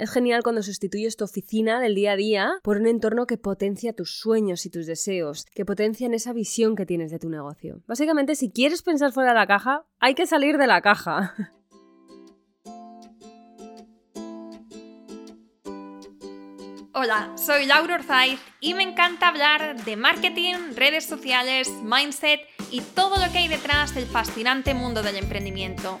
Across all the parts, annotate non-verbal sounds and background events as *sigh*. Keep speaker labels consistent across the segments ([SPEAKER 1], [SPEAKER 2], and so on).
[SPEAKER 1] Es genial cuando sustituyes tu oficina del día a día por un entorno que potencia tus sueños y tus deseos, que potencian esa visión que tienes de tu negocio. Básicamente, si quieres pensar fuera de la caja, hay que salir de la caja. *laughs*
[SPEAKER 2] Hola, soy Laura Orzaiz y me encanta hablar de marketing, redes sociales, mindset y todo lo que hay detrás del fascinante mundo del emprendimiento.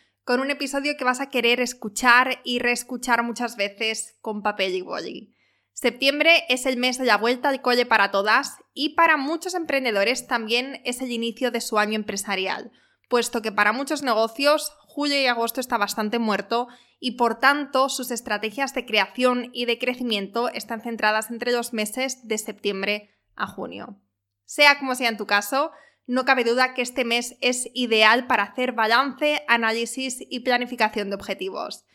[SPEAKER 2] con un episodio que vas a querer escuchar y reescuchar muchas veces con papel y boli. Septiembre es el mes de la vuelta al cole para todas y para muchos emprendedores también es el inicio de su año empresarial, puesto que para muchos negocios julio y agosto está bastante muerto y por tanto sus estrategias de creación y de crecimiento están centradas entre los meses de septiembre a junio. Sea como sea en tu caso, no cabe duda que este mes es ideal para hacer balance, análisis y planificación de objetivos.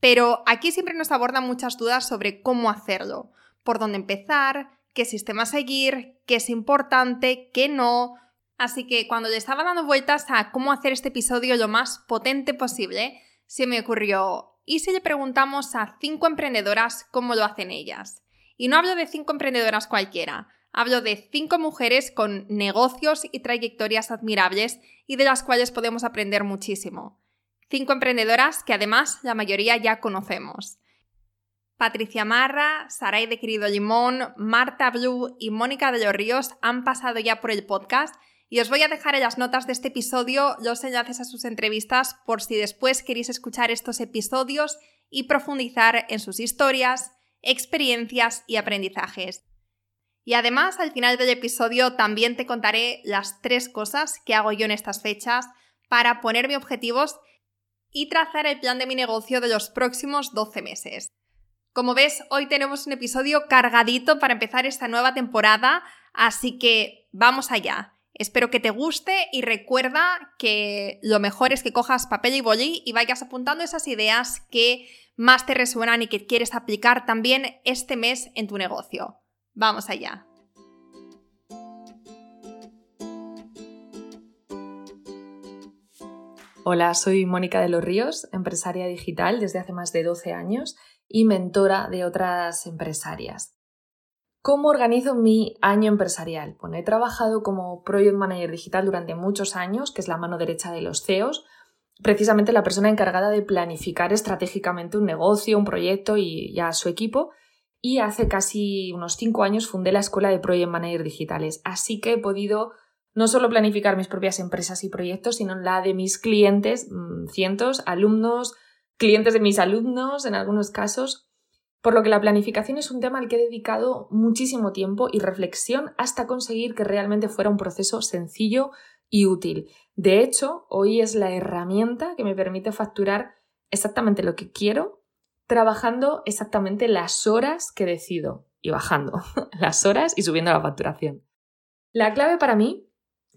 [SPEAKER 2] Pero aquí siempre nos abordan muchas dudas sobre cómo hacerlo, por dónde empezar, qué sistema seguir, qué es importante, qué no. Así que cuando le estaba dando vueltas a cómo hacer este episodio lo más potente posible, se me ocurrió, ¿y si le preguntamos a cinco emprendedoras cómo lo hacen ellas? Y no hablo de cinco emprendedoras cualquiera, Hablo de cinco mujeres con negocios y trayectorias admirables y de las cuales podemos aprender muchísimo. Cinco emprendedoras que además la mayoría ya conocemos. Patricia Marra, Saray de Querido Limón, Marta Blue y Mónica de los Ríos han pasado ya por el podcast y os voy a dejar en las notas de este episodio los enlaces a sus entrevistas por si después queréis escuchar estos episodios y profundizar en sus historias, experiencias y aprendizajes. Y además, al final del episodio también te contaré las tres cosas que hago yo en estas fechas para ponerme objetivos y trazar el plan de mi negocio de los próximos 12 meses. Como ves, hoy tenemos un episodio cargadito para empezar esta nueva temporada, así que vamos allá. Espero que te guste y recuerda que lo mejor es que cojas papel y boli y vayas apuntando esas ideas que más te resuenan y que quieres aplicar también este mes en tu negocio. Vamos allá.
[SPEAKER 3] Hola, soy Mónica de los Ríos, empresaria digital desde hace más de 12 años y mentora de otras empresarias. ¿Cómo organizo mi año empresarial? Bueno, he trabajado como Project Manager Digital durante muchos años, que es la mano derecha de los CEOs, precisamente la persona encargada de planificar estratégicamente un negocio, un proyecto y ya su equipo y hace casi unos cinco años fundé la Escuela de Project Manager Digitales. Así que he podido no solo planificar mis propias empresas y proyectos, sino la de mis clientes, mm, cientos, alumnos, clientes de mis alumnos en algunos casos, por lo que la planificación es un tema al que he dedicado muchísimo tiempo y reflexión hasta conseguir que realmente fuera un proceso sencillo y útil. De hecho, hoy es la herramienta que me permite facturar exactamente lo que quiero trabajando exactamente las horas que decido y bajando *laughs* las horas y subiendo la facturación. La clave para mí,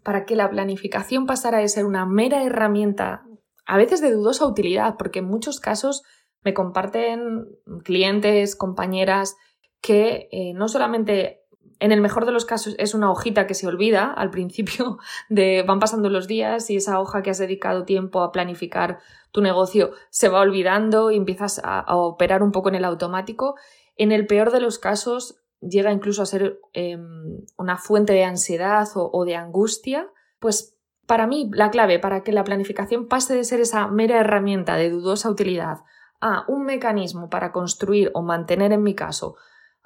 [SPEAKER 3] para que la planificación pasara de ser una mera herramienta, a veces de dudosa utilidad, porque en muchos casos me comparten clientes, compañeras, que eh, no solamente en el mejor de los casos es una hojita que se olvida al principio *laughs* de van pasando los días y esa hoja que has dedicado tiempo a planificar tu negocio se va olvidando y empiezas a, operar un poco en el automático. En el peor de los casos llega incluso a ser em, una fuente de ansiedad o, o de angustia. Pues para mí la clave para que la planificación pase de ser esa mera herramienta de dudosa utilidad a un mecanismo para construir o mantener en mi caso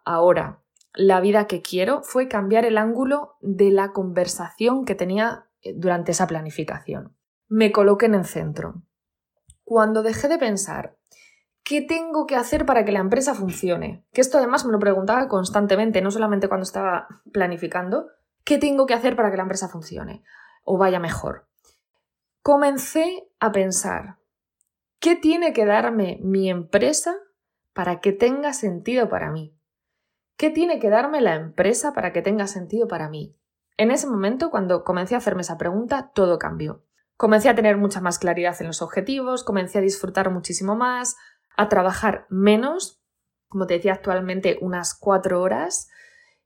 [SPEAKER 3] ahora la vida que quiero fue cambiar el ángulo de la conversación que tenía eh, durante esa planificación. Me coloqué en el centro. Cuando dejé de pensar ¿qué tengo que hacer para que la empresa funcione? Que esto además me lo preguntaba constantemente, no solamente cuando estaba planificando, ¿qué tengo que hacer para que la empresa funcione o vaya mejor? Comencé a pensar, ¿qué tiene que darme mi empresa para que tenga sentido para mí? ¿Qué tiene que darme la empresa para que tenga sentido para mí? En ese momento, cuando comencé a hacerme esa pregunta, todo cambió. Comencé a tener mucha más claridad en los objetivos, comencé a disfrutar muchísimo más, a trabajar menos, como te decía actualmente, unas cuatro horas,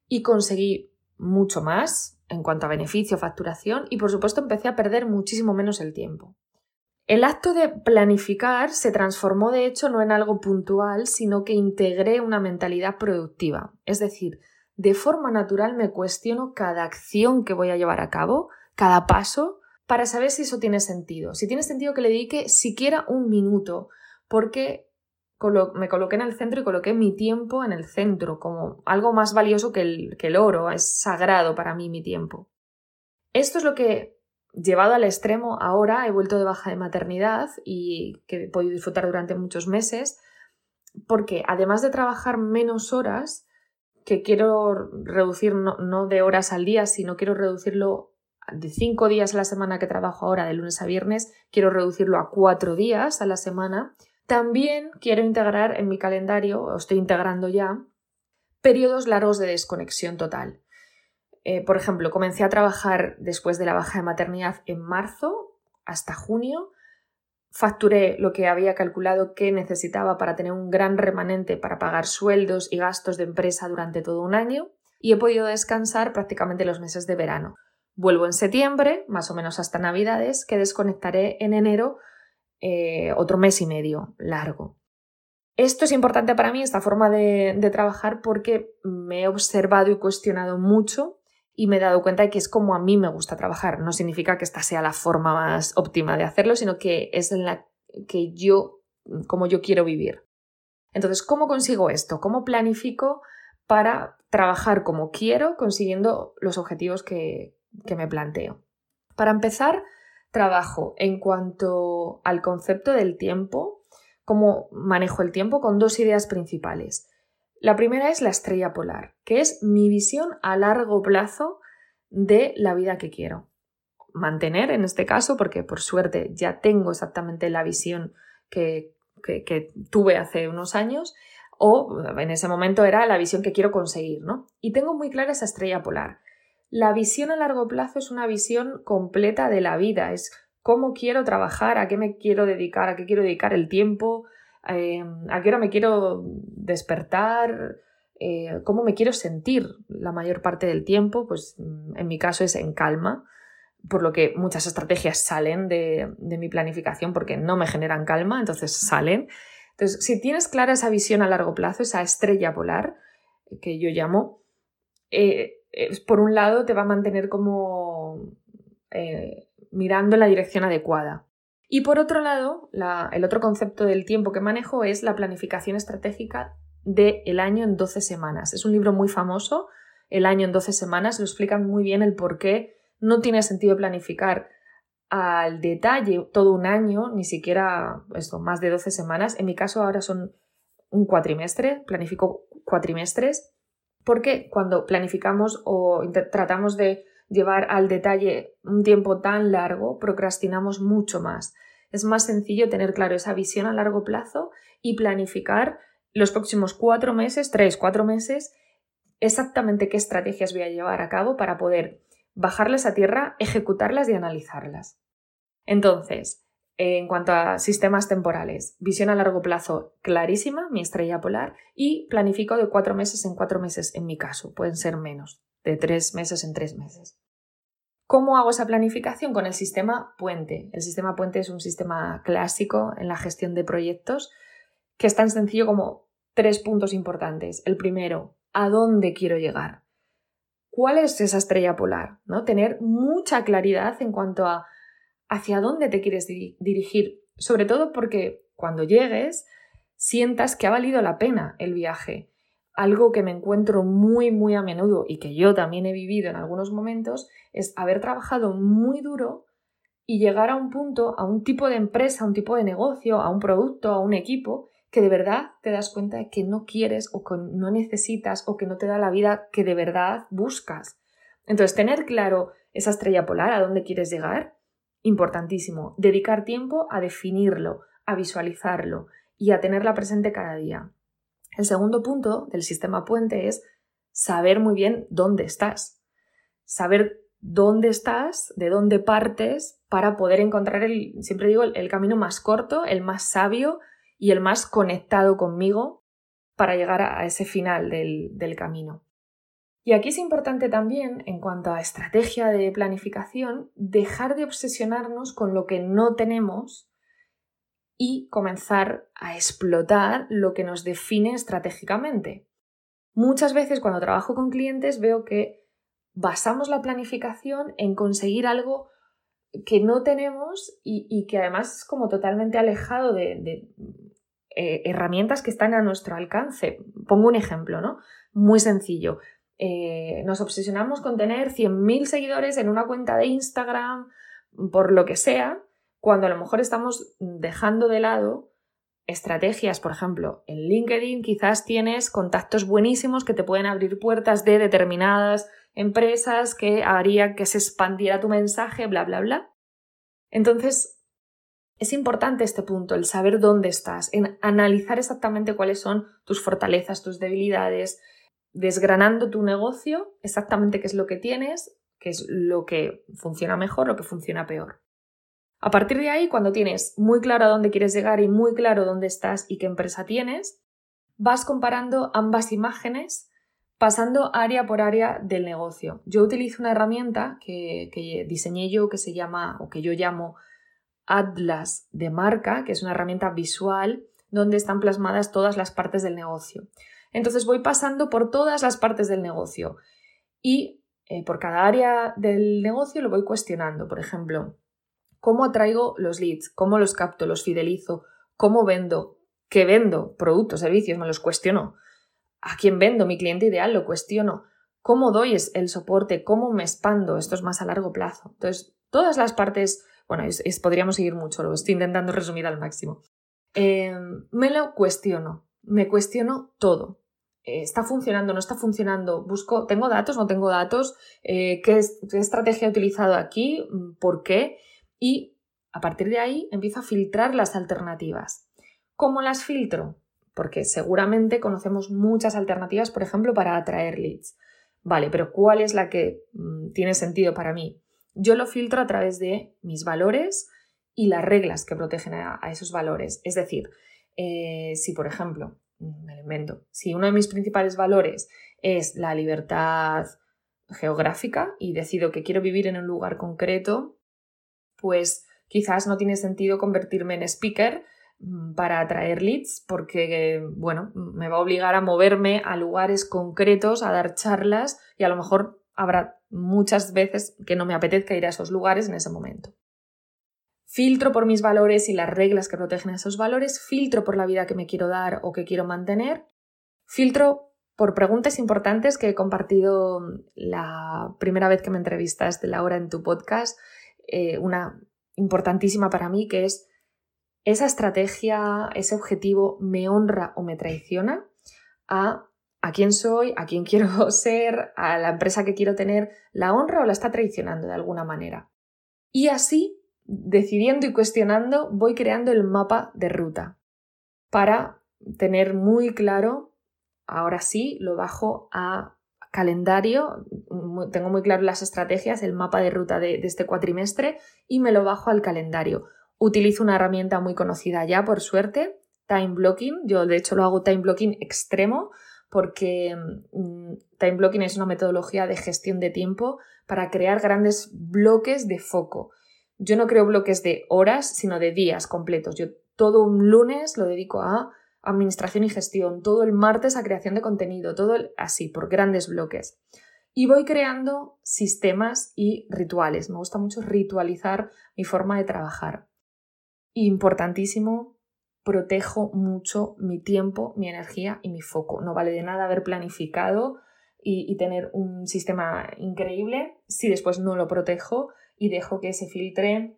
[SPEAKER 3] y conseguí mucho más en cuanto a beneficio, facturación, y por supuesto empecé a perder muchísimo menos el tiempo. El acto de planificar se transformó de hecho no en algo puntual, sino que integré una mentalidad productiva. Es decir, de forma natural me cuestiono cada acción que voy a llevar a cabo, cada paso, para saber si eso tiene sentido. Si tiene sentido que le dedique siquiera un minuto, porque me coloqué en el centro y coloqué mi tiempo en el centro, como algo más valioso que el, que el oro, es sagrado para mí mi tiempo. Esto es lo que, llevado al extremo, ahora he vuelto de baja de maternidad y que he podido disfrutar durante muchos meses, porque además de trabajar menos horas, que quiero reducir no, no de horas al día, sino quiero reducirlo de cinco días a la semana que trabajo ahora, de lunes a viernes, quiero reducirlo a cuatro días a la semana también quiero integrar en mi calendario, o estoy integrando ya, periodos largos de desconexión total. Eh, por ejemplo, comencé a trabajar después de la baja de maternidad en marzo hasta junio. Facturé lo que había calculado que necesitaba para tener un gran remanente para pagar sueldos y gastos de empresa durante todo un año y he podido descansar prácticamente los meses de verano. Vuelvo en septiembre, más o menos hasta Navidades, que desconectaré en enero eh, otro mes y medio largo. Esto es importante para mí, esta forma de, de, trabajar, porque me he observado y cuestionado mucho y me he dado cuenta de que es como a mí me gusta trabajar. No significa que esta sea la forma más óptima de hacerlo, sino que es en la que yo, como yo quiero vivir. Entonces, ¿cómo consigo esto? ¿Cómo planifico para trabajar como quiero, consiguiendo los objetivos que, que me planteo? Para empezar, trabajo en cuanto al concepto del tiempo, cómo manejo el tiempo, con dos ideas principales. La primera es la estrella polar, que es mi visión a largo plazo de la vida que quiero. Mantener en este caso, porque por suerte ya tengo exactamente la visión que, que, tuve hace unos años, o en ese momento era la visión que quiero conseguir, ¿no? Y tengo muy clara esa estrella polar. La visión a largo plazo es una visión completa de la vida, es cómo quiero trabajar, a qué me quiero dedicar, a qué quiero dedicar el tiempo, eh, a qué hora me quiero despertar, eh, cómo me quiero sentir la mayor parte del tiempo, pues mm, en mi caso es en calma, por lo que muchas estrategias salen de, mi planificación porque no me generan calma, entonces salen. Entonces, si tienes clara esa visión a largo plazo, esa estrella polar que yo llamo, eh, por un lado te va a mantener como eh, mirando en la dirección adecuada. Y por otro lado, el otro concepto del tiempo que manejo es la planificación estratégica del año en 12 semanas. Es un libro muy famoso, El año en 12 semanas, lo explican muy bien el por qué no tiene sentido planificar al detalle todo un año, ni siquiera esto, más de 12 semanas. En mi caso ahora son un cuatrimestre, planifico cuatrimestres porque cuando planificamos o tratamos de llevar al detalle un tiempo tan largo, procrastinamos mucho más. Es más sencillo tener claro esa visión a largo plazo y planificar los próximos cuatro meses, tres, cuatro meses, exactamente qué estrategias voy a llevar a cabo para poder bajarlas a tierra, ejecutarlas y analizarlas. Entonces, en cuanto a sistemas temporales, visión a largo plazo clarísima, mi estrella polar, y planifico de cuatro meses en cuatro meses en mi caso, pueden ser menos, de tres meses en tres meses. ¿Cómo hago esa planificación? Con el sistema puente. El sistema puente es un sistema clásico en la gestión de proyectos que es tan sencillo como tres puntos importantes. El primero, ¿a dónde quiero llegar? ¿Cuál es esa estrella polar? ¿No? Tener mucha claridad en cuanto a hacia dónde te quieres dirigir, sobre todo porque cuando llegues sientas que ha valido la pena el viaje. Algo que me encuentro muy, muy a menudo y que yo también he vivido en algunos momentos es haber trabajado muy duro y llegar a un punto, a un tipo de empresa, a un tipo de negocio, a un producto, a un equipo, que de verdad te das cuenta de que no quieres o que no necesitas o que no te da la vida que de verdad buscas. Entonces, tener claro esa estrella polar, a dónde quieres llegar, importantísimo. Dedicar tiempo a definirlo, a visualizarlo y a tenerla presente cada día. El segundo punto del sistema puente es saber muy bien dónde estás. Saber dónde estás, de dónde partes, para poder encontrar el, siempre digo, el, camino más corto, el más sabio y el más conectado conmigo para llegar a, ese final del, del camino. Y aquí es importante también, en cuanto a estrategia de planificación, dejar de obsesionarnos con lo que no tenemos y comenzar a explotar lo que nos define estratégicamente. Muchas veces cuando trabajo con clientes veo que basamos la planificación en conseguir algo que no tenemos y, que además es como totalmente alejado de, eh, herramientas que están a nuestro alcance. Pongo un ejemplo, ¿no? Muy sencillo. Eh, nos obsesionamos con tener 100.000 seguidores en una cuenta de Instagram, por lo que sea, cuando a lo mejor estamos dejando de lado estrategias, por ejemplo, en LinkedIn quizás tienes contactos buenísimos que te pueden abrir puertas de determinadas empresas que haría que se expandiera tu mensaje, bla, bla, bla. Entonces, es importante este punto, el saber dónde estás, en analizar exactamente cuáles son tus fortalezas, tus debilidades, desgranando tu negocio, exactamente qué es lo que tienes, qué es lo que funciona mejor, lo que funciona peor. A partir de ahí, cuando tienes muy claro a dónde quieres llegar y muy claro dónde estás y qué empresa tienes, vas comparando ambas imágenes pasando área por área del negocio. Yo utilizo una herramienta que, diseñé yo que se llama o que yo llamo Atlas de marca, que es una herramienta visual donde están plasmadas todas las partes del negocio. Entonces voy pasando por todas las partes del negocio y eh, por cada área del negocio lo voy cuestionando. Por ejemplo, ¿cómo atraigo los leads? ¿Cómo los capto? ¿Los fidelizo? ¿Cómo vendo? ¿Qué vendo? Productos, servicios, me los cuestiono. ¿A quién vendo? Mi cliente ideal lo cuestiono. ¿Cómo doy el soporte? ¿Cómo me expando? Esto es más a largo plazo. Entonces, todas las partes, bueno, podríamos seguir mucho, lo estoy intentando resumir al máximo. Em, me lo cuestiono me cuestiono todo. Eh, ¿Está funcionando? ¿No está funcionando? Busco, ¿tengo datos? ¿No tengo datos? Eh, ¿qué, estrategia he utilizado aquí? Mm, ¿Por qué? Y a partir de ahí empiezo a filtrar las alternativas. ¿Cómo las filtro? Porque seguramente conocemos muchas alternativas, por ejemplo, para atraer leads. Vale, pero ¿cuál es la que mm, tiene sentido para mí? Yo lo filtro a través de mis valores y las reglas que protegen a esos valores. Es decir, eh, si, por ejemplo, me lo invento, si uno de mis principales valores es la libertad geográfica y decido que quiero vivir en un lugar concreto, pues quizás no tiene sentido convertirme en speaker mm, para atraer leads porque, bueno, me va a obligar a moverme a lugares concretos, a dar charlas y a lo mejor habrá muchas veces que no me apetezca ir a esos lugares en ese momento filtro por mis valores y las reglas que protegen esos valores, filtro por la vida que me quiero dar o que quiero mantener, filtro por preguntas importantes que he compartido la primera vez que me entrevistaste, Laura, en tu podcast, eh, una importantísima para mí, que es esa estrategia, ese objetivo, ¿me honra o me traiciona? A a quién soy, a quién *laughs* quiero ser, a la empresa que quiero tener, ¿la honra o la está traicionando de alguna manera? Y así decidiendo y cuestionando, voy creando el mapa de ruta para tener muy claro, ahora sí, lo bajo a calendario, tengo muy claro las estrategias, el mapa de ruta de, este cuatrimestre y me lo bajo al calendario. Utilizo una herramienta muy conocida ya, por suerte, Time Blocking. Yo de hecho lo hago Time Blocking extremo porque mm, Time Blocking es una metodología de gestión de tiempo para crear grandes bloques de foco. Yo no creo bloques de horas, sino de días completos. Yo todo un lunes lo dedico a administración y gestión, todo el martes a creación de contenido, todo así, por grandes bloques. Y voy creando sistemas y rituales. Me gusta mucho ritualizar mi forma de trabajar. Importantísimo, protejo mucho mi tiempo, mi energía y mi foco. No vale de nada haber planificado y, y tener un sistema increíble si después no lo protejo y dejo que se filtre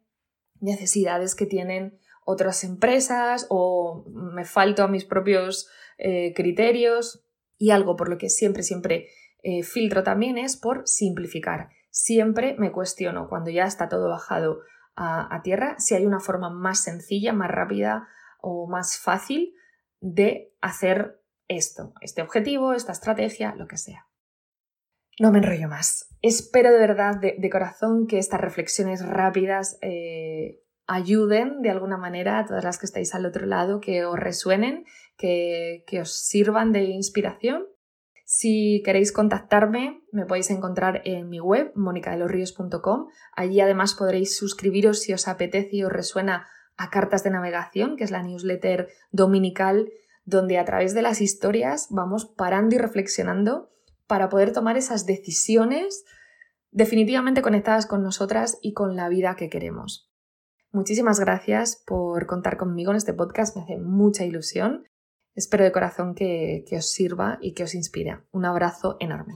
[SPEAKER 3] necesidades que tienen otras empresas o me falto a mis propios eh, criterios y algo por lo que siempre, siempre eh, filtro también es por simplificar. Siempre me cuestiono cuando ya está todo bajado a, a tierra si hay una forma más sencilla, más rápida o más fácil de hacer esto, este objetivo, esta estrategia, lo que sea. No me enrollo más. Espero de verdad, de, corazón, que estas reflexiones rápidas eh, ayuden de alguna manera a todas las que estáis al otro lado, que os resuenen, que, que os sirvan de inspiración. Si queréis contactarme, me podéis encontrar en mi web, monicadelorrios.com. Allí además podréis suscribiros si os apetece y os resuena a Cartas de Navegación, que es la newsletter dominical donde a través de las historias vamos parando y reflexionando para poder tomar esas decisiones definitivamente conectadas con nosotras y con la vida que queremos. Muchísimas gracias por contar conmigo en este podcast, me hace mucha ilusión. Espero de corazón que, que os sirva y que os inspire. Un abrazo enorme.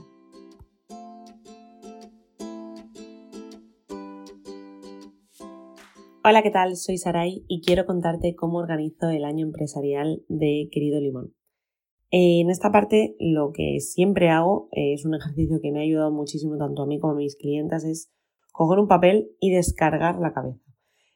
[SPEAKER 4] Hola, ¿qué tal? Soy Saray y quiero contarte cómo organizo el año empresarial de Querido Limón. En esta parte lo que siempre hago es un ejercicio que me ha ayudado muchísimo tanto a mí como a mis clientes es coger un papel y descargar la cabeza.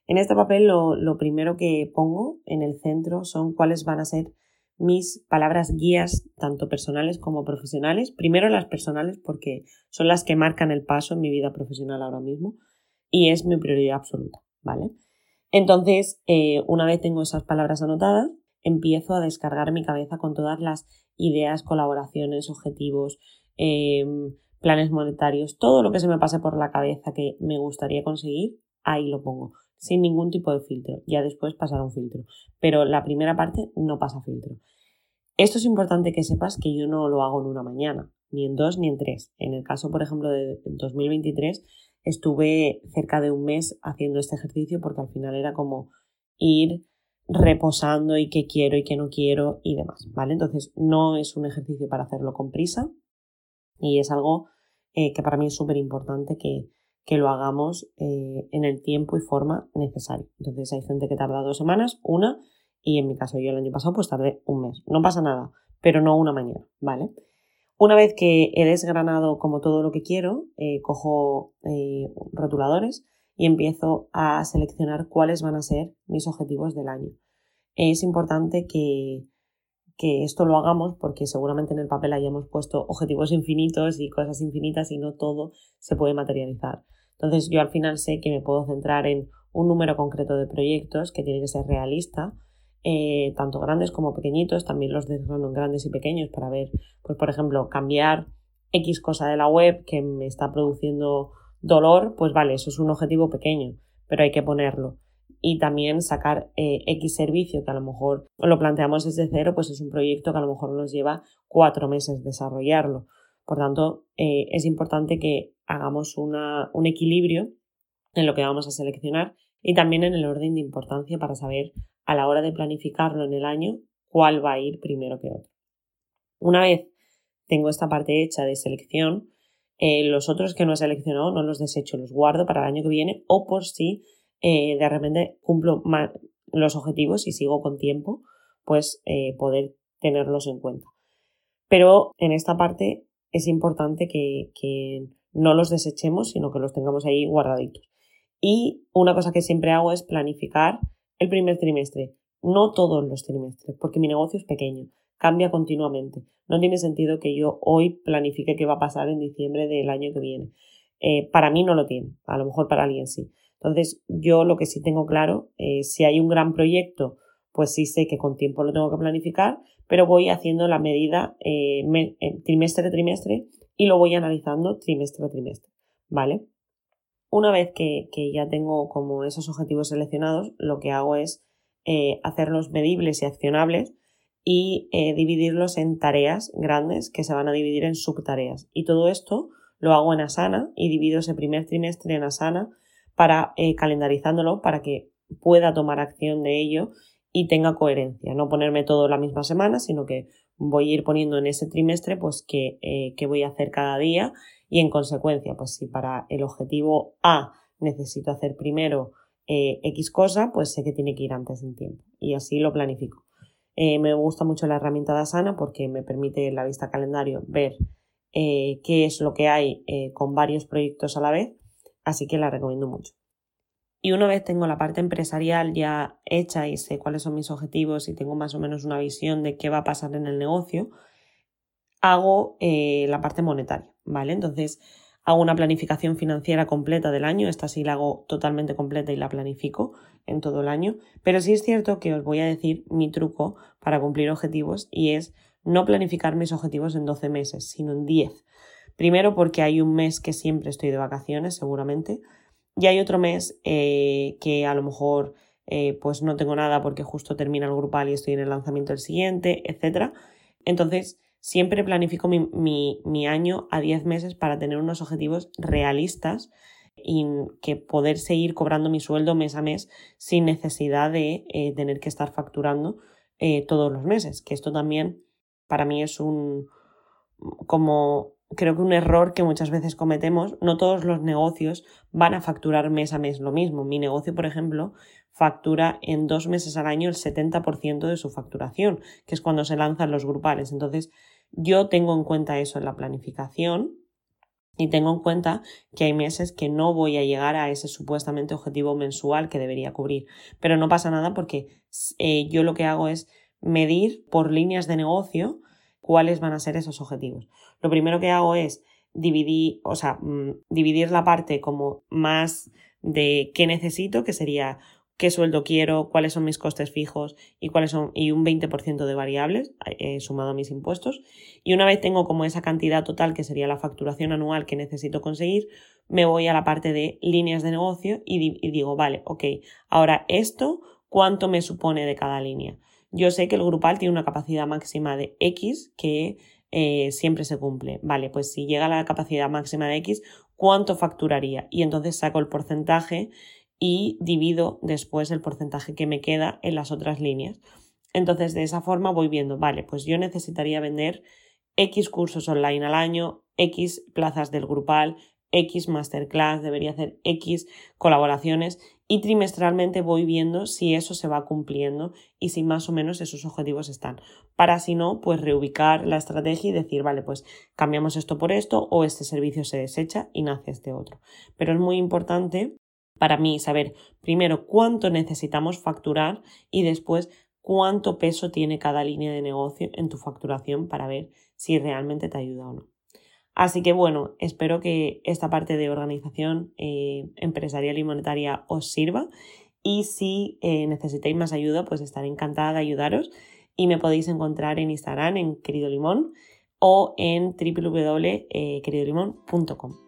[SPEAKER 4] En este papel lo, primero que pongo en el centro son cuáles van a ser mis palabras guías, tanto personales como profesionales. Primero las personales porque son las que marcan el paso en mi vida profesional ahora mismo y es mi prioridad absoluta, ¿vale? Entonces, eh, una vez tengo esas palabras anotadas, empiezo a descargar mi cabeza con todas las ideas, colaboraciones, objetivos, em, planes monetarios, todo lo que se me pase por la cabeza que me gustaría conseguir, ahí lo pongo, sin ningún tipo de filtro. Ya después pasará un filtro, pero la primera parte no pasa filtro. Esto es importante que sepas que yo no lo hago en una mañana, ni en dos ni en tres. En el caso, por ejemplo, de 2023, estuve cerca de un mes haciendo este ejercicio porque al final era como ir reposando y qué quiero y qué no quiero y demás, ¿vale? Entonces no es un ejercicio para hacerlo con prisa y es algo eh, que para mí es súper importante que, lo hagamos eh, en el tiempo y forma necesario. Entonces hay gente que tarda dos semanas, una, y en mi caso yo el año pasado pues tardé un mes. No pasa nada, pero no una mañana, ¿vale? Una vez que he desgranado como todo lo que quiero, eh, cojo rotuladores y empiezo a seleccionar cuáles van a ser mis objetivos del año. Es importante que, que esto lo hagamos porque seguramente en el papel hayamos puesto objetivos infinitos y cosas infinitas y no todo se puede materializar. Entonces yo al final sé que me puedo centrar en un número concreto de proyectos que tiene que ser realista, eh, tanto grandes como pequeñitos, también los desgrano en grandes y pequeños para ver, pues por ejemplo, cambiar X cosa de la web que me está produciendo dolor, pues vale, eso es un objetivo pequeño, pero hay que ponerlo. Y también sacar eh, X servicio que a lo mejor lo planteamos desde cero, pues es un proyecto que a lo mejor nos lleva cuatro meses desarrollarlo. Por tanto, eh, es importante que hagamos una, un equilibrio en lo que vamos a seleccionar y también en el orden de importancia para saber a la hora de planificarlo en el año cuál va a ir primero que otro. Una vez tengo esta parte hecha de selección, eh, los otros que no he seleccionado no los desecho, los guardo para el año que viene o por si eh, de repente cumplo los objetivos y sigo con tiempo, pues eh, poder tenerlos en cuenta. Pero en esta parte es importante que, que no los desechemos, sino que los tengamos ahí guardaditos. Y una cosa que siempre hago es planificar el primer trimestre, no todos los trimestres, porque mi negocio es pequeño cambia continuamente. No tiene sentido que yo hoy planifique qué va a pasar en diciembre del año que viene. Eh, para mí no lo tiene, a lo mejor para alguien sí. Entonces, yo lo que sí tengo claro, es si hay un gran proyecto, pues sí sé que con tiempo lo tengo que planificar, pero voy haciendo la medida eh, eh, trimestre a trimestre y lo voy analizando trimestre a trimestre, ¿vale? Una vez que, ya tengo como esos objetivos seleccionados, lo que hago es hacerlos medibles y accionables y eh, dividirlos en tareas grandes que se van a dividir en subtareas. Y todo esto lo hago en Asana y divido ese primer trimestre en Asana para eh, calendarizándolo para que pueda tomar acción de ello y tenga coherencia. No ponerme todo la misma semana, sino que voy a ir poniendo en ese trimestre pues qué eh, voy a hacer cada día y en consecuencia pues si para el objetivo A necesito hacer primero eh, X cosa, pues sé que tiene que ir antes en tiempo y así lo planifico. Eh, me gusta mucho la herramienta de Asana porque me permite la vista calendario ver eh, qué es lo que hay con varios proyectos a la vez, así que la recomiendo mucho. Y una vez tengo la parte empresarial ya hecha y sé cuáles son mis objetivos y tengo más o menos una visión de qué va a pasar en el negocio, hago la parte monetaria, ¿vale? Entonces, Hago una planificación financiera completa del año, esta sí la hago totalmente completa y la planifico en todo el año, pero sí es cierto que os voy a decir mi truco para cumplir objetivos y es no planificar mis objetivos en 12 meses, sino en 10. Primero porque hay un mes que siempre estoy de vacaciones, seguramente, y hay otro mes eh, que a lo mejor eh, pues no tengo nada porque justo termina el grupal y estoy en el lanzamiento del siguiente, etc. Entonces, Siempre planifico mi, año a 10 meses para tener unos objetivos realistas y que poder seguir cobrando mi sueldo mes a mes sin necesidad de eh, tener que estar facturando eh, todos los meses. Que esto también para mí es un como creo que un error que muchas veces cometemos. No todos los negocios van a facturar mes a mes lo mismo. Mi negocio, por ejemplo, factura en dos meses al año el 70% de su facturación, que es cuando se lanzan los grupales. Entonces, yo tengo en cuenta eso en la planificación y tengo en cuenta que hay meses que no voy a llegar a ese supuestamente objetivo mensual que debería cubrir. Pero no pasa nada porque eh, yo lo que hago es medir por líneas de negocio cuáles van a ser esos objetivos. Lo primero que hago es dividir, o sea, mm, dividir la parte como más de qué necesito, que sería qué sueldo quiero, cuáles son mis costes fijos y cuáles son y un 20% de variables eh, sumado a mis impuestos. Y una vez tengo como esa cantidad total que sería la facturación anual que necesito conseguir, me voy a la parte de líneas de negocio y, digo, vale, ok, ahora esto, ¿cuánto me supone de cada línea? Yo sé que el grupal tiene una capacidad máxima de X que eh, siempre se cumple. Vale, pues si llega a la capacidad máxima de X, ¿cuánto facturaría? Y entonces saco el porcentaje y divido después el porcentaje que me queda en las otras líneas. Entonces, de esa forma voy viendo, vale, pues yo necesitaría vender X cursos online al año, X plazas del grupal, X masterclass, debería hacer X colaboraciones y trimestralmente voy viendo si eso se va cumpliendo y si más o menos esos objetivos están. Para si no, pues reubicar la estrategia y decir, vale, pues cambiamos esto por esto o este servicio se desecha y nace este otro. Pero es muy importante para mí saber primero cuánto necesitamos facturar y después cuánto peso tiene cada línea de negocio en tu facturación para ver si realmente te ayuda o no. Así que bueno, espero que esta parte de organización eh, empresarial y monetaria os sirva y si eh, necesitáis más ayuda, pues estaré encantada de ayudaros y me podéis encontrar en Instagram en Querido Limón o en www.queridolimón.com.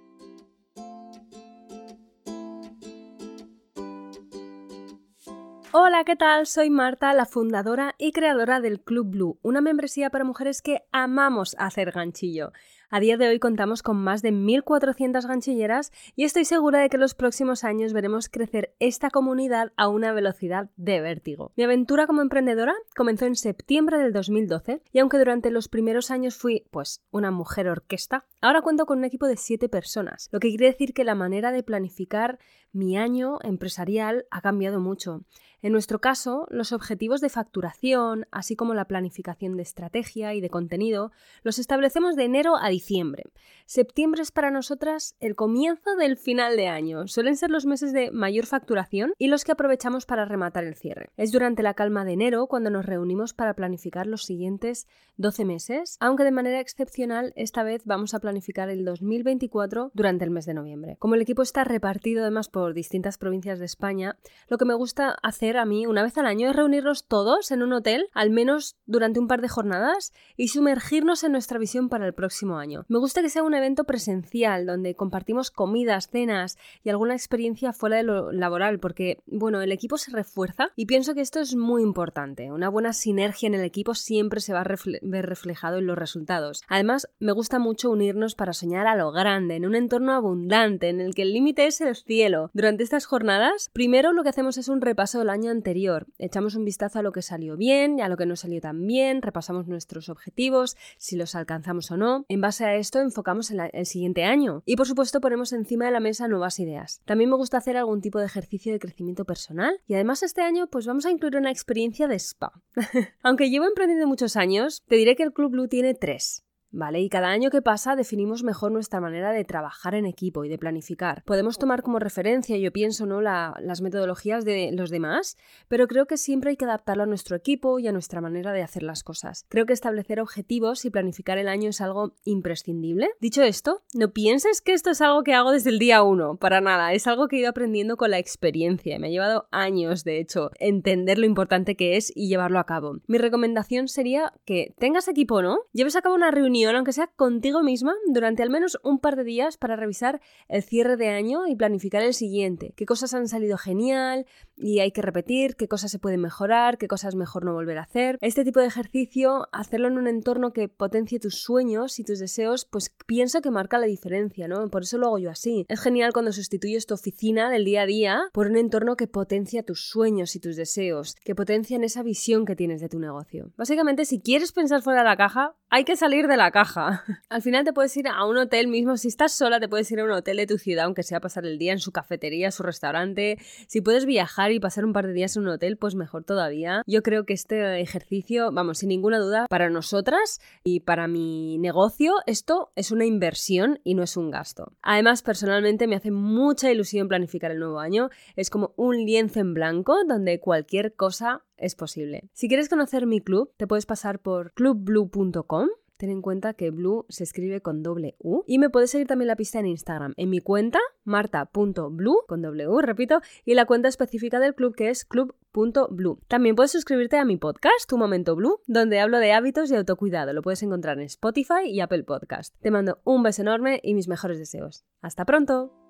[SPEAKER 1] Hola, ¿qué tal? Soy Marta, la fundadora y creadora del Club Blue, una membresía para mujeres que amamos hacer ganchillo. A día de hoy contamos con más de 1.400 ganchilleras y estoy segura de que en los próximos años veremos crecer esta comunidad a una velocidad de vértigo. Mi aventura como emprendedora comenzó en septiembre del 2012 y aunque durante los primeros años fui, pues, una mujer orquesta, ahora cuento con un equipo de 7 personas, lo que quiere decir que la manera de planificar mi año empresarial ha cambiado mucho. En nuestro caso, los objetivos de facturación, así como la planificación de estrategia y de contenido, los establecemos de enero a diciembre. Septiembre es para nosotras el comienzo del final de año. Suelen ser los meses de mayor facturación y los que aprovechamos para rematar el cierre. Es durante la calma de enero cuando nos reunimos para planificar los siguientes 12 meses, aunque de manera excepcional esta vez vamos a planificar el 2024 durante el mes de noviembre. Como el equipo está repartido además por distintas provincias de España, lo que me gusta hacer a mí una vez al año es reunirnos todos en un hotel, al menos durante un par de jornadas, y sumergirnos en nuestra visión para el próximo año. Me gusta que sea un evento presencial, donde compartimos comidas, cenas y alguna experiencia fuera de lo laboral, porque, bueno, el equipo se refuerza y pienso que esto es muy importante. Una buena sinergia en el equipo siempre se va a ver reflejado en los resultados. Además, me gusta mucho unirnos para soñar a lo grande, en un entorno abundante, en el que el límite es el cielo. Durante estas jornadas, primero lo que hacemos es un repaso del año anterior. Echamos un vistazo a lo que salió bien y a lo que no salió tan bien, repasamos nuestros objetivos, si los alcanzamos o no. En base a esto enfocamos en el siguiente año y por supuesto ponemos encima de la mesa nuevas ideas. También me gusta hacer algún tipo de ejercicio de crecimiento personal y además este año pues vamos a incluir una experiencia de spa. *laughs* Aunque llevo emprendiendo muchos años, te diré que el Club Blue tiene tres. ¿Vale? Y cada año que pasa definimos mejor nuestra manera de trabajar en equipo y de planificar. Podemos tomar como referencia, yo pienso, ¿no? las metodologías de los demás, pero creo que siempre hay que adaptarlo a nuestro equipo y a nuestra manera de hacer las cosas. Creo que establecer objetivos y planificar el año es algo imprescindible. Dicho esto, no pienses que esto es algo que hago desde el día uno, para nada. Es algo que he ido aprendiendo con la experiencia. Me ha llevado años, de hecho, entender lo importante que es y llevarlo a cabo. Mi recomendación sería que tengas equipo no, lleves a cabo una reunión aunque sea contigo misma, durante al menos un par de días para revisar el cierre de año y planificar el siguiente. ¿Qué cosas han salido genial y hay que repetir? ¿Qué cosas se pueden mejorar? ¿Qué cosas mejor no volver a hacer? Este tipo de ejercicio, hacerlo en un entorno que potencie tus sueños y tus deseos, pues pienso que marca la diferencia, ¿no? Por eso lo hago yo así. Es genial cuando sustituyes tu oficina del día a día por un entorno que potencia tus sueños y tus deseos, que potencian esa visión que tienes de tu negocio. Básicamente, si quieres pensar fuera de la caja, hay que salir de la caja. *laughs* Al final te puedes ir a un hotel mismo, si estás sola te puedes ir a un hotel de tu ciudad, aunque sea pasar el día en su cafetería, su restaurante. Si puedes viajar y pasar un par de días en un hotel, pues mejor todavía. Yo creo que este ejercicio, vamos, sin ninguna duda, para nosotras y para mi negocio, esto es una inversión y no es un gasto. Además, personalmente me hace mucha ilusión planificar el nuevo año. Es como un lienzo en blanco donde cualquier cosa es posible. Si quieres conocer mi club, te puedes pasar por clubblue.com Ten en cuenta que Blue se escribe con doble U. Y me puedes seguir también la pista en Instagram. En mi cuenta, marta.blue, con doble U, repito, y la cuenta específica del club que es club.blue. También puedes suscribirte a mi podcast, Tu Momento Blue, donde hablo de hábitos y autocuidado. Lo puedes encontrar en Spotify y Apple Podcast. Te mando un beso enorme y mis mejores deseos. ¡Hasta pronto!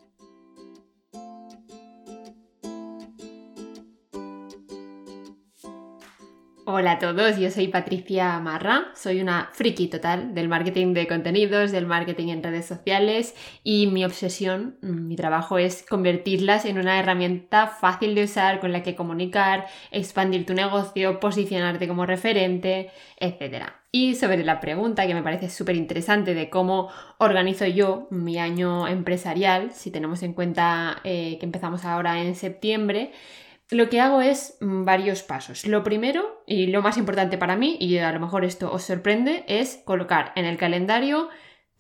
[SPEAKER 5] Hola a todos, yo soy Patricia Marra, soy una friki total del marketing de contenidos, del marketing en redes sociales y mi obsesión, mm, mi trabajo es convertirlas en una herramienta fácil de usar con la que comunicar, expandir tu negocio, posicionarte como referente, etc. Y sobre la pregunta que me parece súper interesante de cómo organizo yo mi año empresarial, si tenemos en cuenta eh, que empezamos ahora en septiembre, lo que hago es mm, varios pasos. Lo primero y lo más importante para mí, y a lo mejor esto os sorprende, es colocar en el calendario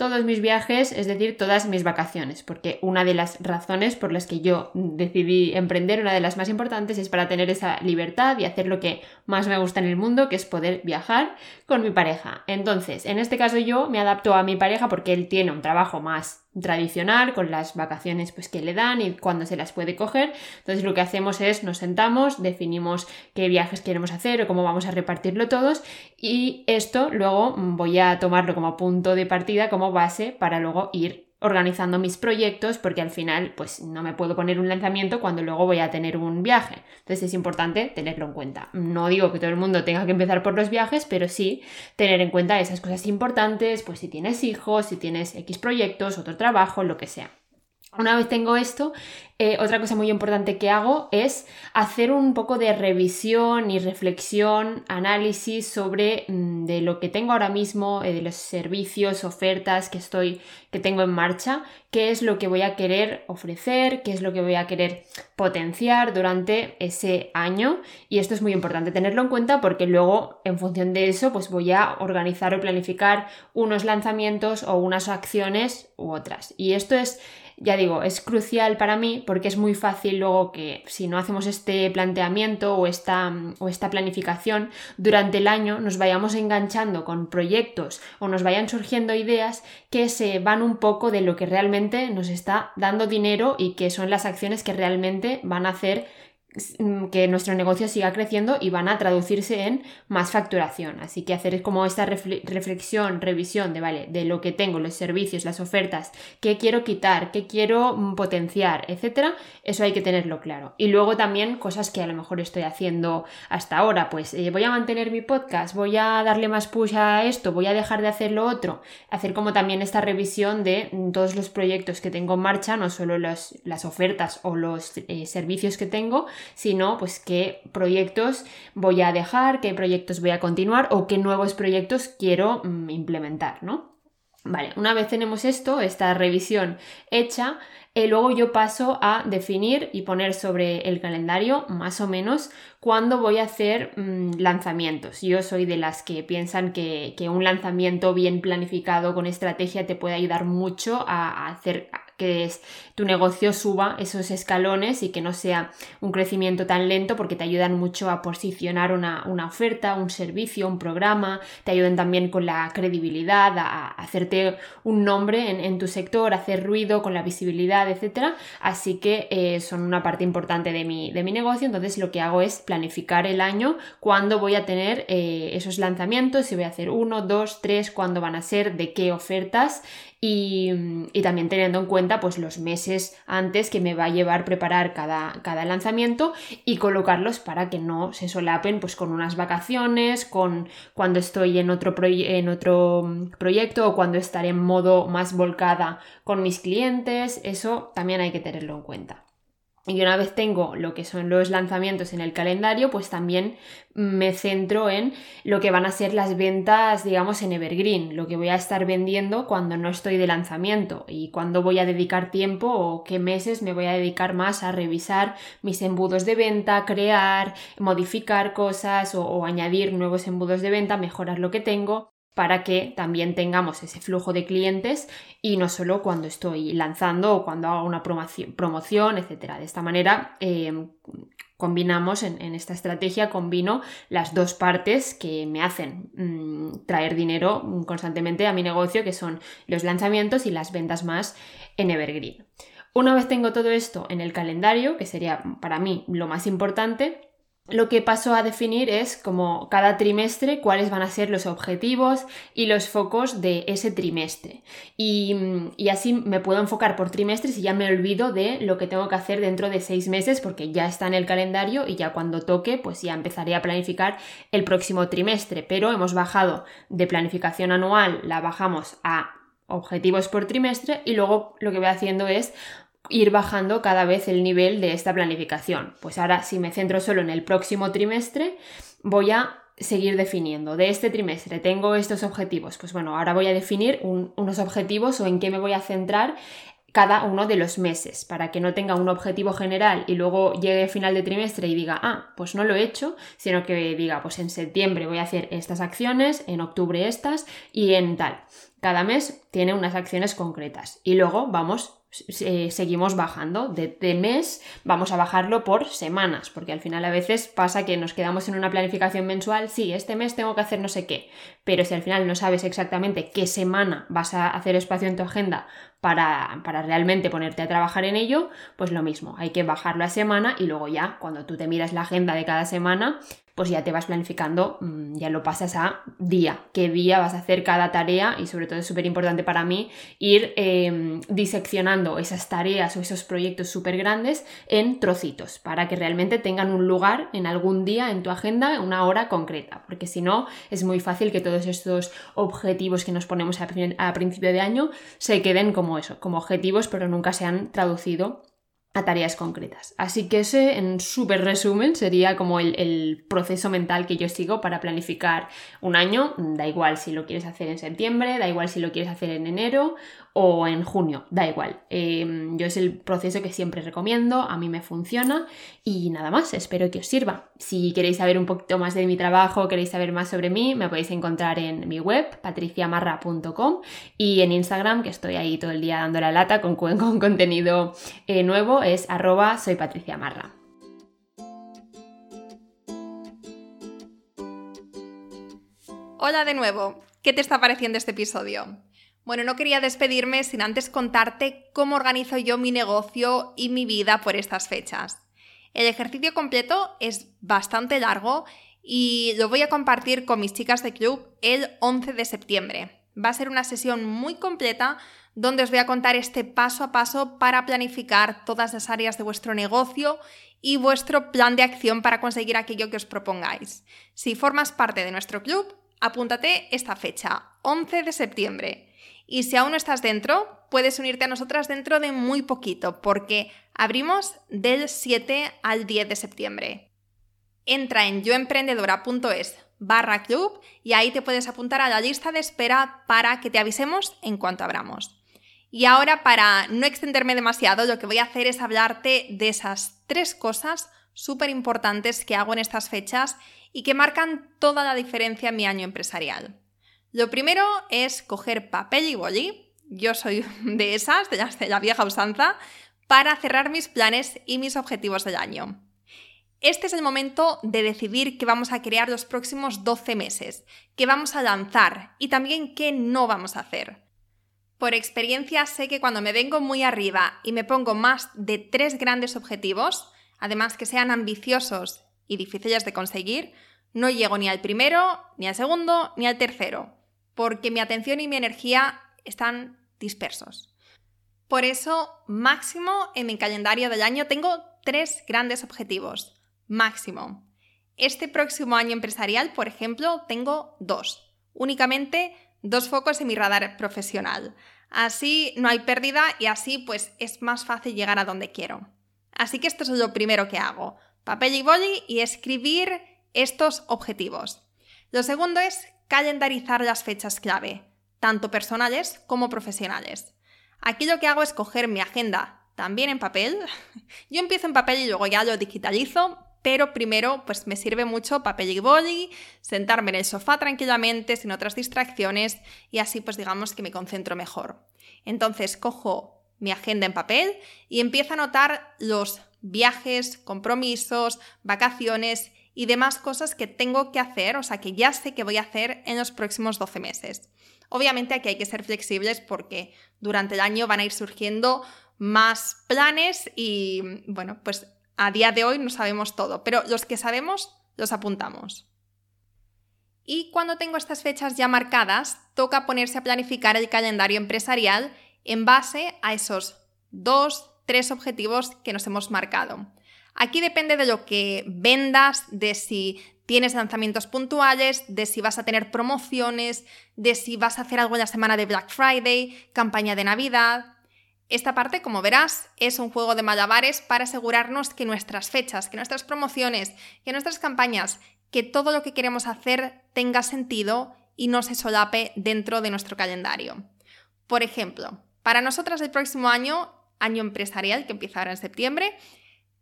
[SPEAKER 5] todos mis viajes, es decir, todas mis vacaciones, porque una de las razones por las que yo decidí emprender, una de las más importantes, es para tener esa libertad y hacer lo que más me gusta en el mundo, que es poder viajar con mi pareja. Entonces, en este caso yo me adapto a mi pareja porque él tiene un trabajo más tradicional, con las vacaciones pues, que le dan y cuando se las puede coger. Entonces lo que hacemos es nos sentamos, definimos qué viajes queremos hacer o cómo vamos a repartirlo todos y esto luego voy a tomarlo como punto de partida, como base para luego ir organizando mis proyectos porque al final pues no me puedo poner un lanzamiento cuando luego voy a tener un viaje. Entonces es importante tenerlo en cuenta. No digo que todo el mundo tenga que empezar por los viajes, pero sí tener en cuenta esas cosas importantes, pues si tienes hijos, si tienes X proyectos, otro trabajo, lo que sea. Una vez tengo esto, eh, otra cosa muy importante que hago es hacer un poco de revisión y reflexión, análisis sobre mm, de lo que tengo ahora mismo, eh, de los servicios, ofertas que estoy, que tengo en marcha, qué es lo que voy a querer ofrecer, qué es lo que voy a querer potenciar durante ese año. Y esto es muy importante tenerlo en cuenta porque luego, en función de eso, pues voy a organizar o planificar unos lanzamientos o unas acciones u otras. Y esto es ya digo, es crucial para mí porque es muy fácil luego que si no hacemos este planteamiento o esta, o esta planificación durante el año nos vayamos enganchando con proyectos o nos vayan surgiendo ideas que se van un poco de lo que realmente nos está dando dinero y que son las acciones que realmente van a hacer que nuestro negocio siga creciendo y van a traducirse en más facturación. Así que hacer como esta reflexión, revisión de, vale, de lo que tengo, los servicios, las ofertas, qué quiero quitar, qué quiero mm, potenciar, etcétera, eso hay que tenerlo claro. Y luego también cosas que a lo mejor estoy haciendo hasta ahora, pues eh, voy a mantener mi podcast, voy a darle más push a esto, voy a dejar de hacer lo otro, hacer como también esta revisión de mm, todos los proyectos que tengo en marcha, no solo las ofertas o los eh, servicios que tengo, sino pues qué proyectos voy a dejar, qué proyectos voy a continuar o qué nuevos proyectos quiero mm, implementar, ¿no? Vale, una vez tenemos esto, esta revisión hecha, eh, luego yo paso a definir y poner sobre el calendario más o menos cuándo voy a hacer mm, lanzamientos. Yo soy de las que piensan que, un lanzamiento bien planificado con estrategia te puede ayudar mucho a hacer que tu negocio suba esos escalones y que no sea un crecimiento tan lento porque te ayudan mucho a posicionar una, oferta, un servicio, un programa, te ayudan también con la credibilidad, a, hacerte un nombre en, tu sector, hacer ruido con la visibilidad, etc. Así que eh, son una parte importante de mi, de mi, negocio, entonces lo que hago es planificar el año, cuándo voy a tener eh, esos lanzamientos, si voy a hacer uno, dos, tres, cuándo van a ser, de qué ofertas y, también teniendo en cuenta pues los meses antes que me va a llevar preparar cada, cada lanzamiento y colocarlos para que no se solapen pues con unas vacaciones, con cuando estoy en otro, en otro proyecto o cuando estaré en modo más volcada con mis clientes, eso también hay que tenerlo en cuenta. Y una vez tengo lo que son los lanzamientos en el calendario, pues también me centro en lo que van a ser las ventas, digamos, en Evergreen, lo que voy a estar vendiendo cuando no estoy de lanzamiento y cuándo voy a dedicar tiempo o qué meses me voy a dedicar más a revisar mis embudos de venta, crear, modificar cosas o, o añadir nuevos embudos de venta, mejorar lo que tengo para que también tengamos ese flujo de clientes y no solo cuando estoy lanzando o cuando hago una promoción, promoción etc. De esta manera em, combinamos en, esta estrategia, combino las dos partes que me hacen mm, traer dinero constantemente a mi negocio, que son los lanzamientos y las ventas más en Evergreen. Una vez tengo todo esto en el calendario, que sería para mí lo más importante, lo que paso a definir es como cada trimestre cuáles van a ser los objetivos y los focos de ese trimestre. Y, así me puedo enfocar por trimestres y ya me olvido de lo que tengo que hacer dentro de seis meses porque ya está en el calendario y ya cuando toque pues ya empezaré a planificar el próximo trimestre. Pero hemos bajado de planificación anual, la bajamos a objetivos por trimestre y luego lo que voy haciendo es ir bajando cada vez el nivel de esta planificación. Pues ahora si me centro solo en el próximo trimestre, voy a seguir definiendo. De este trimestre tengo estos objetivos. Pues bueno, ahora voy a definir unos objetivos o en qué me voy a centrar cada uno de los meses, para que no tenga un objetivo general y luego llegue final de trimestre y diga, ah, pues no lo he hecho, sino que diga, pues en septiembre voy a hacer estas acciones, en octubre estas y en tal. Cada mes tiene unas acciones concretas y luego vamos eh, seguimos bajando. De, mes vamos a bajarlo por semanas, porque al final a veces pasa que nos quedamos en una planificación mensual, sí, este mes tengo que hacer no sé qué, pero si al final no sabes exactamente qué semana vas a hacer espacio en tu agenda para, para realmente ponerte a trabajar en ello, pues lo mismo, hay que bajarlo a semana y luego ya, cuando tú te miras la agenda de cada semana, pues ya te vas planificando, mm, ya lo pasas a día, qué día vas a hacer cada tarea y sobre todo es súper importante para mí ir em, diseccionando esas tareas o esos proyectos súper grandes en trocitos para que realmente tengan un lugar en algún día en tu agenda, una hora concreta, porque si no es muy fácil que todos estos objetivos que nos ponemos a, a principio de año se queden como eso, como objetivos pero nunca se han traducido a tareas concretas. Así que ese, en súper resumen, sería como el, el, proceso mental que yo sigo para planificar un año. Da igual si lo quieres hacer en septiembre, da igual si lo quieres hacer en enero o en junio, da igual. Em, yo es el proceso que siempre recomiendo, a mí me funciona y nada más, espero que os sirva. Si queréis saber un poquito más de mi trabajo, queréis saber más sobre mí, me podéis encontrar en mi web, patriciamarra.com y en Instagram, que estoy ahí todo el día dando la lata con, con contenido eh, nuevo, es arroba soy Patricia Marra.
[SPEAKER 2] Hola de nuevo, ¿qué te está pareciendo este episodio? Bueno, no quería despedirme sin antes contarte cómo organizo yo mi negocio y mi vida por estas fechas. El ejercicio completo es bastante largo y lo voy a compartir con mis chicas de club el 11 de septiembre. Va a ser una sesión muy completa donde os voy a contar este paso a paso para planificar todas las áreas de vuestro negocio y vuestro plan de acción para conseguir aquello que os propongáis. Si formas parte de nuestro club, apúntate esta fecha, 11 de septiembre. Y si aún no estás dentro, puedes unirte a nosotras dentro de muy poquito, porque Abrimos del 7 al 10 de septiembre. Entra en yoemprendedora.es barra club y ahí te puedes apuntar a la lista de espera para que te avisemos en cuanto abramos. Y ahora, para no extenderme demasiado, lo que voy a hacer es hablarte de esas tres cosas súper importantes que hago en estas fechas y que marcan toda la diferencia en mi año empresarial. Lo primero es coger papel y boli, yo soy *laughs* de esas, de la vieja usanza, para cerrar mis planes y mis objetivos del año. Este es el momento de decidir qué vamos a crear los próximos 12 meses, qué vamos a lanzar y también qué no vamos a hacer. Por experiencia sé que cuando me vengo muy arriba y me pongo más de tres grandes objetivos, además que sean ambiciosos y difíciles de conseguir, no llego ni al primero, ni al segundo, ni al tercero, porque mi atención y mi energía están dispersos. Por eso, máximo en mi calendario del año tengo tres grandes objetivos. Máximo. Este próximo año empresarial, por ejemplo, tengo dos. Únicamente dos focos en mi radar profesional. Así no hay pérdida y así pues es más fácil llegar a donde quiero. Así que esto es lo primero que hago. Papel y boli y escribir estos objetivos. Lo segundo es calendarizar las fechas clave, tanto personales como profesionales. Aquí lo que hago es coger mi agenda también en papel. *laughs* Yo empiezo en papel y luego ya lo digitalizo, pero primero pues me sirve mucho papel y boli, sentarme en el sofá tranquilamente, sin otras distracciones y así pues digamos que me concentro mejor. Entonces cojo mi agenda en papel y empiezo a anotar los viajes, compromisos, vacaciones y demás cosas que tengo que hacer, o sea que ya sé que voy a hacer en los próximos 12 meses. Obviamente aquí hay que ser flexibles porque durante el año van a ir surgiendo más planes y bueno, pues a día de hoy no sabemos todo, pero los que sabemos los apuntamos. Y cuando tengo estas fechas ya marcadas, toca ponerse a planificar el calendario empresarial en base a esos dos, tres objetivos que nos hemos marcado. Aquí depende de lo que vendas, de si tienes lanzamientos puntuales, de si vas a tener promociones, de si vas a hacer algo en la semana de Black Friday, campaña de Navidad. Esta parte, como verás, es un juego de malabares para asegurarnos que nuestras fechas, que nuestras promociones, que nuestras campañas, que todo lo que queremos hacer tenga sentido y no se solape dentro de nuestro calendario. Por ejemplo, para nosotras el próximo año, año empresarial que empieza ahora en septiembre,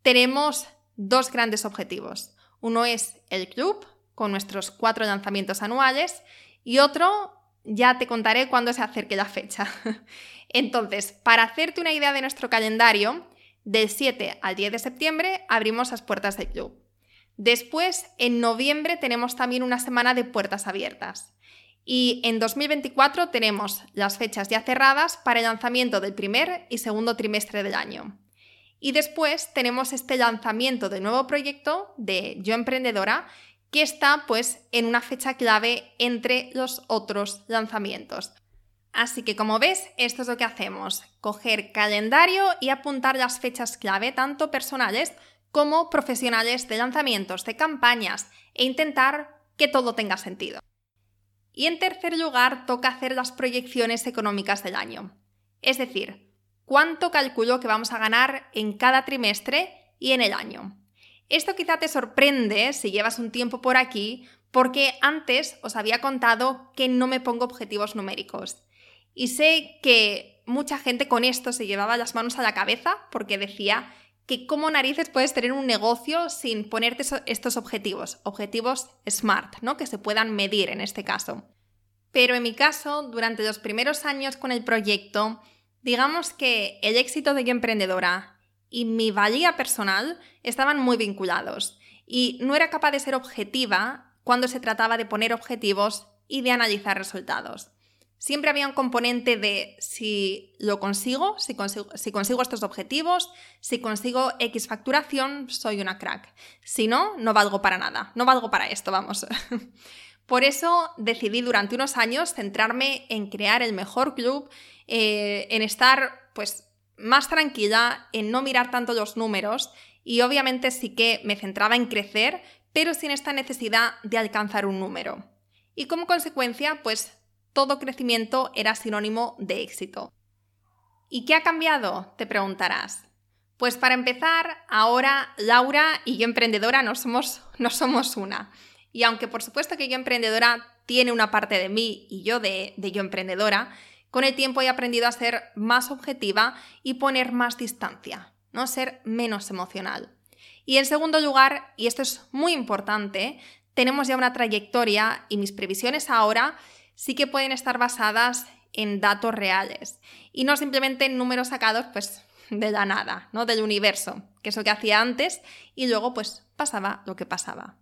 [SPEAKER 2] tenemos dos grandes objetivos. Uno es el club, con nuestros cuatro lanzamientos anuales, y otro ya te contaré cuándo se acerque la fecha. *laughs* Entonces, para hacerte una idea de nuestro calendario, del 7 al 10 de septiembre abrimos las puertas del club. Después, en noviembre tenemos también una semana de puertas abiertas. Y en 2024 tenemos las fechas ya cerradas para el lanzamiento del primer y segundo trimestre del año. Y después tenemos este lanzamiento de nuevo proyecto de Yo Emprendedora que está pues en una fecha clave entre los otros lanzamientos. Así que como ves, esto es lo que hacemos, coger calendario y apuntar las fechas clave tanto personales como profesionales de lanzamientos, de campañas e intentar que todo tenga sentido. Y en tercer lugar, toca hacer las proyecciones económicas del año. Es decir, cuánto calculo que vamos a ganar en cada trimestre y en el año. Esto quizá te sorprende si llevas un tiempo por aquí, porque antes os había contado que no me pongo objetivos numéricos. Y sé que mucha gente con esto se llevaba las manos a la cabeza porque decía que cómo narices puedes tener un negocio sin ponerte estos objetivos, objetivos SMART, ¿no? Que se puedan medir en este caso. Pero en mi caso, durante los primeros años con el proyecto, Digamos que el éxito de Emprendedora y mi valía personal estaban muy vinculados y no era capaz de ser objetiva cuando se trataba de poner objetivos y de analizar resultados. Siempre había un componente de si lo consigo, si consigo, si consigo estos objetivos, si consigo X facturación, soy una crack. Si no, no valgo para nada, no valgo para esto, vamos. *laughs* Por eso decidí durante unos años centrarme en crear el mejor club eh, en estar pues más tranquila, en no mirar tanto los números y obviamente sí que me centraba en crecer, pero sin esta necesidad de alcanzar un número. Y como consecuencia, pues todo crecimiento era sinónimo de éxito. ¿Y qué ha cambiado? Te preguntarás. Pues para empezar, ahora Laura y yo emprendedora no somos, no somos una. Y aunque por supuesto que yo emprendedora tiene una parte de mí y yo de, de yo emprendedora, con el tiempo he aprendido a ser más objetiva y poner más distancia, no ser menos emocional. Y en segundo lugar, y esto es muy importante, tenemos ya una trayectoria y mis previsiones ahora sí que pueden estar basadas en datos reales y no simplemente en números sacados pues de la nada, ¿no? Del universo, que es lo que hacía antes y luego pues pasaba lo que pasaba.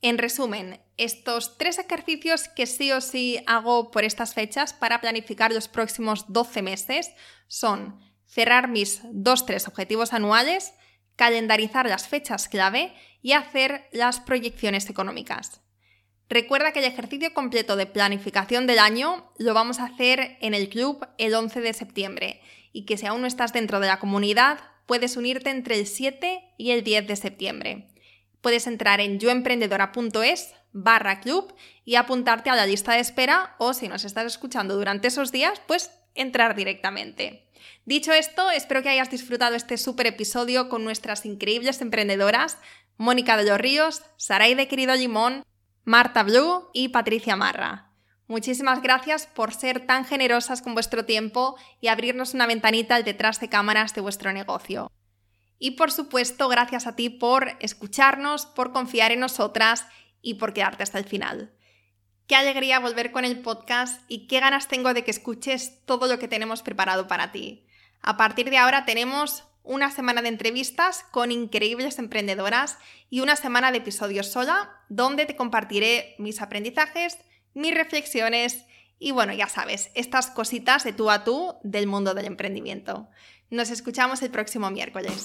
[SPEAKER 2] En resumen, estos tres ejercicios que sí o sí hago por estas fechas para planificar los próximos 12 meses son cerrar mis dos tres objetivos anuales, calendarizar las fechas clave y hacer las proyecciones económicas. Recuerda que el ejercicio completo de planificación del año lo vamos a hacer en el club el 11 de septiembre y que si aún no estás dentro de la comunidad, puedes unirte entre el 7 y el 10 de septiembre. Puedes entrar en yoemprendedora.es barra club y apuntarte a la lista de espera o si nos estás escuchando durante esos días, pues entrar directamente. Dicho esto, espero que hayas disfrutado este súper episodio con nuestras increíbles emprendedoras, Mónica de los Ríos, Saray de Querido Limón, Marta Blue y Patricia Marra. Muchísimas gracias por ser tan generosas con vuestro tiempo y abrirnos una ventanita al detrás de cámaras de vuestro negocio. Y por supuesto, gracias a ti por escucharnos, por confiar en nosotras y por quedarte hasta el final. Qué alegría volver con el podcast y qué ganas tengo de que escuches todo lo que tenemos preparado para ti. A partir de ahora tenemos una semana de entrevistas con increíbles emprendedoras y una semana de episodios sola, donde te compartiré mis aprendizajes, mis reflexiones y bueno, ya sabes, estas cositas de tú a tú del mundo del emprendimiento. Nos escuchamos el próximo miércoles.